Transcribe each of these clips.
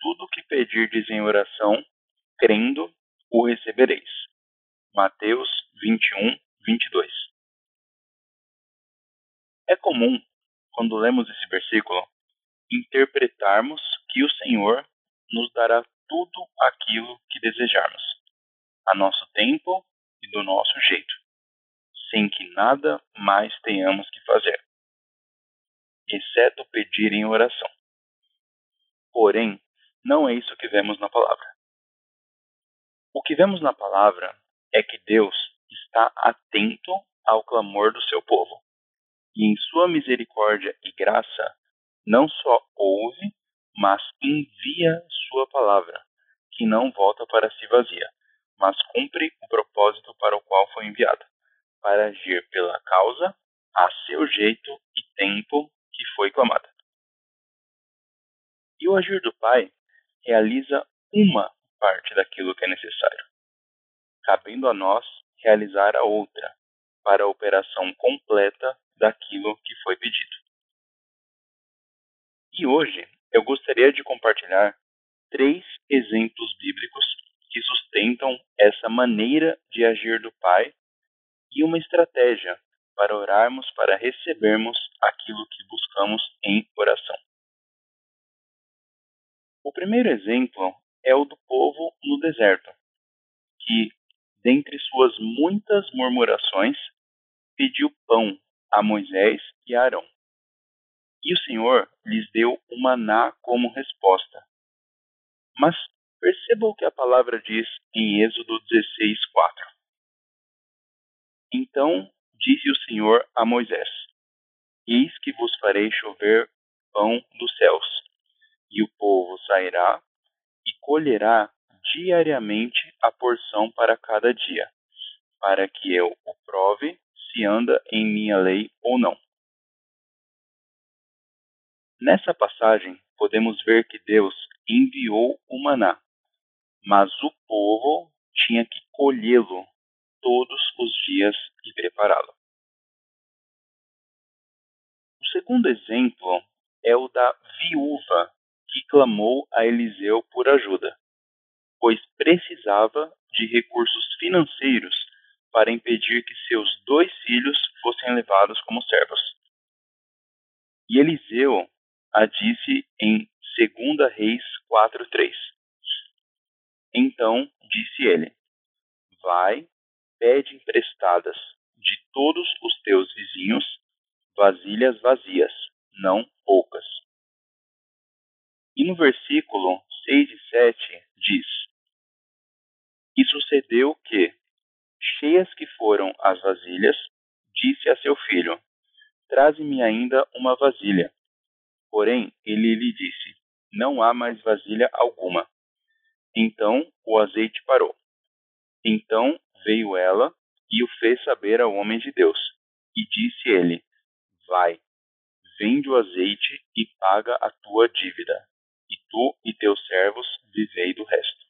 tudo o que pedirdes em oração, crendo, o recebereis. Mateus 21, 22. É comum, quando lemos esse versículo, interpretarmos que o Senhor nos dará tudo aquilo que desejarmos, a nosso tempo e do nosso jeito, sem que nada mais tenhamos que fazer, exceto pedir em oração. Porém, não é isso que vemos na palavra. O que vemos na palavra é que Deus está atento ao clamor do seu povo e, em sua misericórdia e graça, não só ouve, mas envia sua palavra, que não volta para si vazia, mas cumpre o propósito para o qual foi enviada, para agir pela causa, a seu jeito e tempo que foi clamada. E o agir do Pai realiza uma parte daquilo que é necessário, cabendo a nós realizar a outra, para a operação completa daquilo que foi pedido. E hoje eu gostaria de compartilhar três exemplos bíblicos que sustentam essa maneira de agir do Pai e uma estratégia para orarmos para recebermos aquilo que buscamos em oração. Primeiro exemplo é o do povo no deserto, que, dentre suas muitas murmurações, pediu pão a Moisés e a Arão. E o Senhor lhes deu o maná como resposta. Mas perceba o que a palavra diz em Êxodo 16, 4. Então disse o Senhor a Moisés: Eis que vos farei chover pão dos céus, e o povo sairá e colherá diariamente a porção para cada dia, para que eu o prove se anda em minha lei ou não. Nessa passagem, podemos ver que Deus enviou o maná, mas o povo tinha que colhê-lo todos os dias e prepará-lo. O segundo exemplo é o da viúva que clamou a Eliseu por ajuda, pois precisava de recursos financeiros para impedir que seus dois filhos fossem levados como servos. E Eliseu a disse em 2 Reis 4:3. Então disse ele: Vai, pede emprestadas de todos os teus vizinhos vasilhas vazias, não poucas. E no versículo 6 e 7 diz: E sucedeu que, cheias que foram as vasilhas, disse a seu filho: Traze-me ainda uma vasilha. Porém, ele lhe disse: Não há mais vasilha alguma. Então o azeite parou. Então veio ela e o fez saber ao homem de Deus. E disse ele: Vai, vende o azeite e paga a tua dívida, tu e teus servos vivei do resto.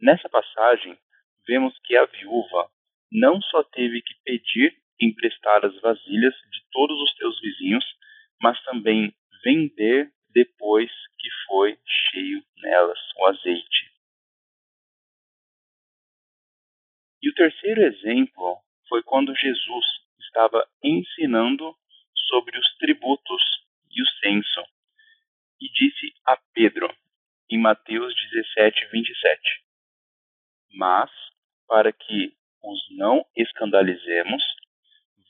Nessa passagem, vemos que a viúva não só teve que pedir emprestar as vasilhas de todos os teus vizinhos, mas também vender depois que foi cheio nelas o azeite. E o terceiro exemplo foi quando Jesus estava ensinando sobre os tributos e o censo, e disse a Pedro, em Mateus 17, 27, Mas, para que os não escandalizemos,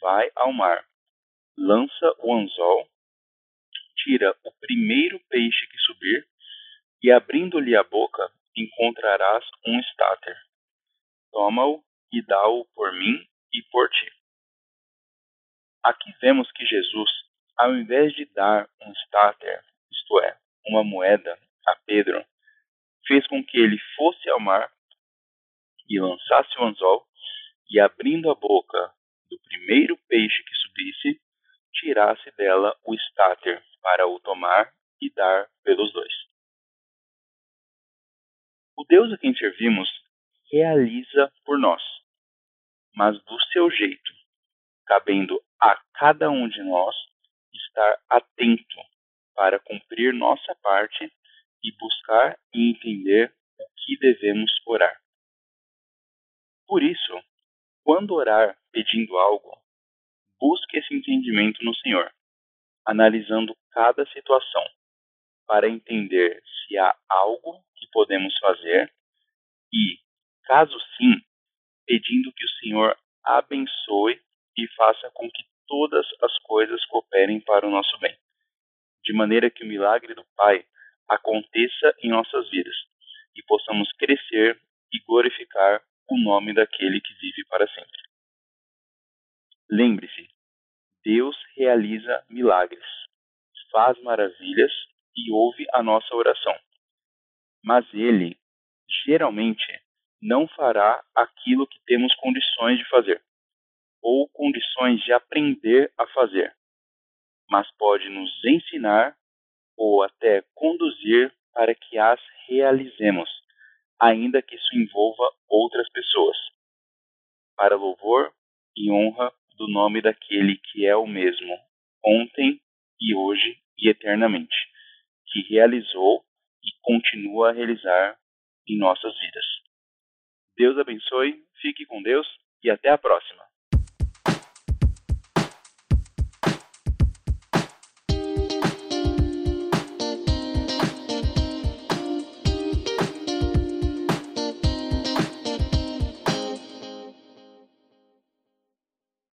vai ao mar, lança o anzol tira o primeiro peixe que subir, e abrindo-lhe a boca, encontrarás um estáter. Toma-o e dá-o por mim e por ti. Aqui vemos que Jesus, ao invés de dar um estáter, isto é, uma moeda, a Pedro, fez com que ele fosse ao mar e lançasse o anzol, e abrindo a boca do primeiro peixe que subisse, tirasse dela o estáter para o tomar e dar pelos dois. O Deus a quem servimos realiza por nós, mas do seu jeito, cabendo a cada um de nós estar atento para cumprir nossa parte e buscar e entender o que devemos orar. Por isso, quando orar pedindo algo, busque esse entendimento no Senhor, analisando cada situação, para entender se há algo que podemos fazer e, caso sim, pedindo que o Senhor abençoe e faça com que todas as coisas cooperem para o nosso bem, de maneira que o milagre do Pai aconteça em nossas vidas e possamos crescer e glorificar o nome daquele que vive para sempre. Lembre-se, Deus realiza milagres, faz maravilhas e ouve a nossa oração. Mas Ele, geralmente, não fará aquilo que temos condições de fazer, ou condições de aprender a fazer, mas pode nos ensinar ou até conduzir para que as realizemos, ainda que isso envolva outras pessoas, para louvor e honra do nome daquele que é o mesmo, ontem e hoje e eternamente, que realizou e continua a realizar em nossas vidas. Deus abençoe, fique com Deus e até a próxima.